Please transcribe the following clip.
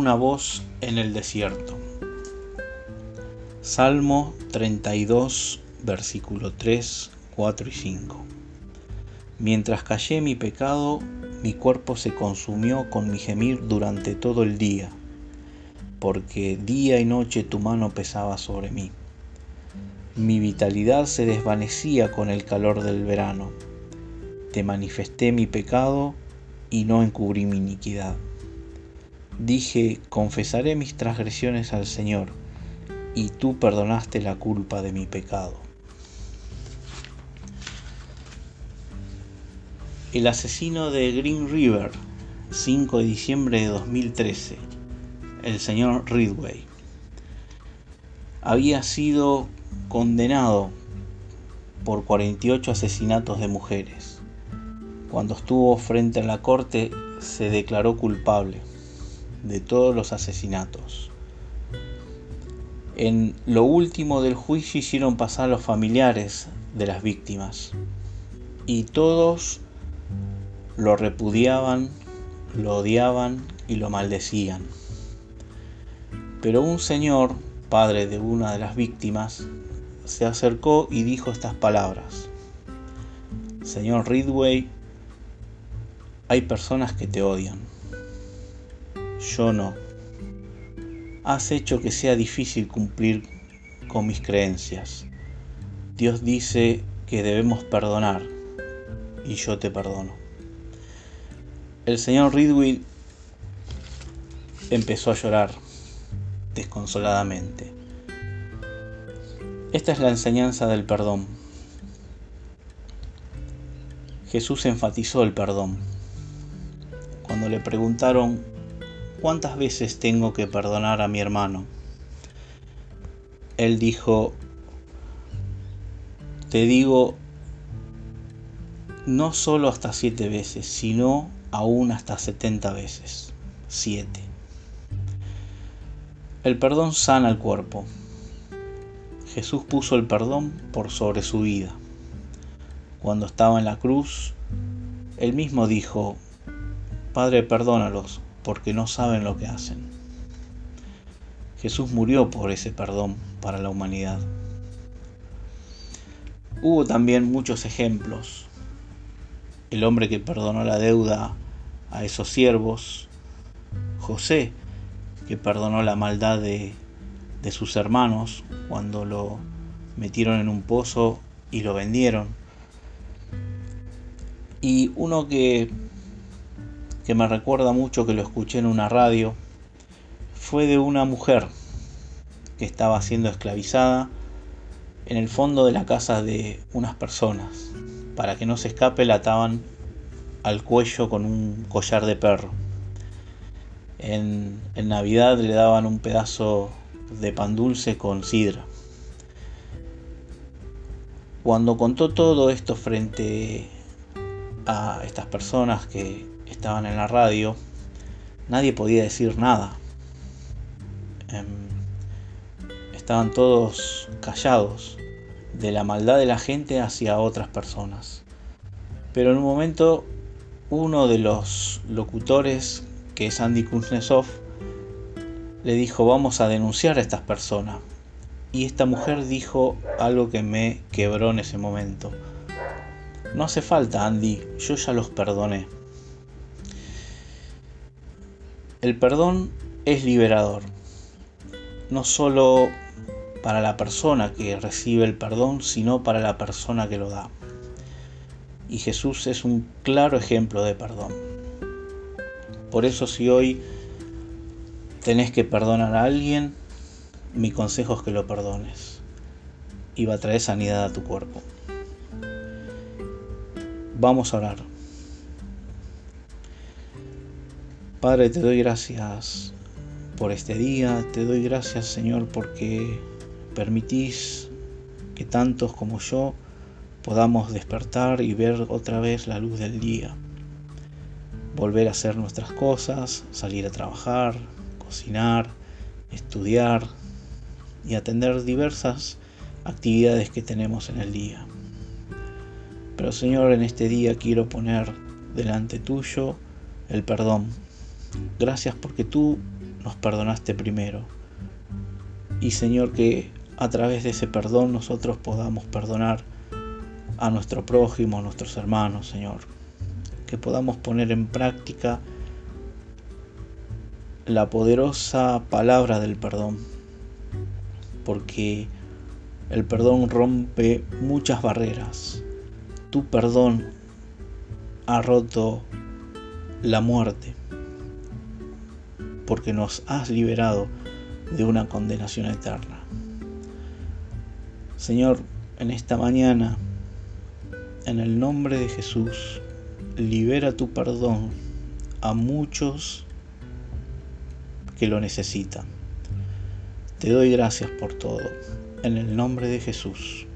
una voz en el desierto. Salmo 32, versículo 3, 4 y 5. Mientras callé mi pecado, mi cuerpo se consumió con mi gemir durante todo el día, porque día y noche tu mano pesaba sobre mí. Mi vitalidad se desvanecía con el calor del verano. Te manifesté mi pecado y no encubrí mi iniquidad. Dije, confesaré mis transgresiones al Señor y tú perdonaste la culpa de mi pecado. El asesino de Green River, 5 de diciembre de 2013, el señor Ridway, había sido condenado por 48 asesinatos de mujeres. Cuando estuvo frente a la corte se declaró culpable de todos los asesinatos. En lo último del juicio hicieron pasar los familiares de las víctimas y todos lo repudiaban, lo odiaban y lo maldecían. Pero un señor, padre de una de las víctimas, se acercó y dijo estas palabras. Señor Ridway, hay personas que te odian. Yo no has hecho que sea difícil cumplir con mis creencias. Dios dice que debemos perdonar y yo te perdono. El señor Ridway empezó a llorar desconsoladamente. Esta es la enseñanza del perdón. Jesús enfatizó el perdón. Cuando le preguntaron ¿cuántas veces tengo que perdonar a mi hermano? Él dijo, te digo, no solo hasta siete veces, sino aún hasta setenta veces. Siete. El perdón sana el cuerpo. Jesús puso el perdón por sobre su vida. Cuando estaba en la cruz, él mismo dijo, Padre, perdónalos, porque no saben lo que hacen. Jesús murió por ese perdón para la humanidad. Hubo también muchos ejemplos. El hombre que perdonó la deuda a esos siervos, José, que perdonó la maldad de, de sus hermanos cuando lo metieron en un pozo y lo vendieron. Y uno que que me recuerda mucho que lo escuché en una radio, fue de una mujer que estaba siendo esclavizada en el fondo de la casa de unas personas. Para que no se escape la ataban al cuello con un collar de perro. En, en Navidad le daban un pedazo de pan dulce con sidra. Cuando contó todo esto frente a estas personas que estaban en la radio, nadie podía decir nada. Em, estaban todos callados de la maldad de la gente hacia otras personas. Pero en un momento uno de los locutores, que es Andy Kuznetsov, le dijo vamos a denunciar a estas personas. Y esta mujer dijo algo que me quebró en ese momento. No hace falta, Andy, yo ya los perdoné. El perdón es liberador, no solo para la persona que recibe el perdón, sino para la persona que lo da. Y Jesús es un claro ejemplo de perdón. Por eso si hoy tenés que perdonar a alguien, mi consejo es que lo perdones. Y va a traer sanidad a tu cuerpo. Vamos a orar. Padre, te doy gracias por este día, te doy gracias Señor porque permitís que tantos como yo podamos despertar y ver otra vez la luz del día, volver a hacer nuestras cosas, salir a trabajar, cocinar, estudiar y atender diversas actividades que tenemos en el día. Pero Señor, en este día quiero poner delante tuyo el perdón Gracias porque tú nos perdonaste primero. Y Señor, que a través de ese perdón nosotros podamos perdonar a nuestro prójimo, a nuestros hermanos, Señor. Que podamos poner en práctica la poderosa palabra del perdón. Porque el perdón rompe muchas barreras. Tu perdón ha roto la muerte. Porque nos has liberado de una condenación eterna. Señor, en esta mañana, en el nombre de Jesús, libera tu perdón a muchos que lo necesitan. Te doy gracias por todo. En el nombre de Jesús.